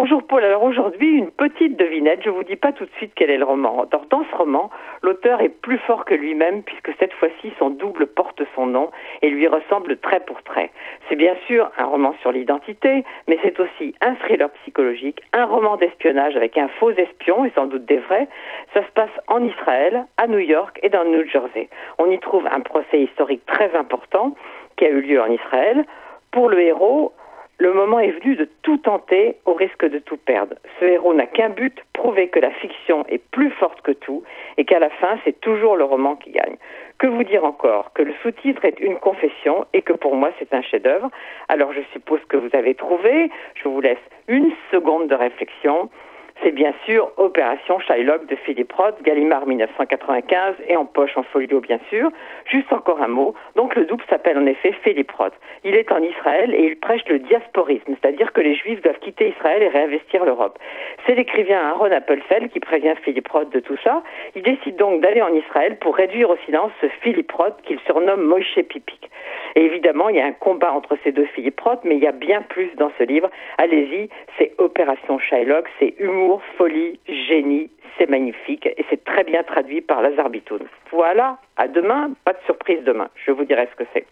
Bonjour Paul, alors aujourd'hui une petite devinette, je vous dis pas tout de suite quel est le roman. Dans ce roman, l'auteur est plus fort que lui-même puisque cette fois-ci son double porte son nom et lui ressemble trait pour trait. C'est bien sûr un roman sur l'identité, mais c'est aussi un thriller psychologique, un roman d'espionnage avec un faux espion et sans doute des vrais. Ça se passe en Israël, à New York et dans le New Jersey. On y trouve un procès historique très important qui a eu lieu en Israël. Pour le héros, le moment est venu de tout tenter au risque de tout perdre. Ce héros n'a qu'un but, prouver que la fiction est plus forte que tout et qu'à la fin, c'est toujours le roman qui gagne. Que vous dire encore Que le sous-titre est une confession et que pour moi, c'est un chef-d'œuvre. Alors je suppose que vous avez trouvé. Je vous laisse une seconde de réflexion c'est bien sûr Opération Shylock de Philippe Roth, Gallimard 1995 et en poche en folio bien sûr. Juste encore un mot. Donc le double s'appelle en effet Philippe Roth. Il est en Israël et il prêche le diasporisme, c'est-à-dire que les Juifs doivent quitter Israël et réinvestir l'Europe. C'est l'écrivain Aaron Appelfeld qui prévient Philippe Roth de tout ça. Il décide donc d'aller en Israël pour réduire au silence ce Philippe Roth qu'il surnomme Moïse Pipik. Et évidemment, il y a un combat entre ces deux Philippe Roth, mais il y a bien plus dans ce livre. Allez-y, c'est Opération Shylock, c'est humour folie, génie, c'est magnifique et c'est très bien traduit par Lazare Bitoun. Voilà, à demain, pas de surprise demain, je vous dirai ce que c'est.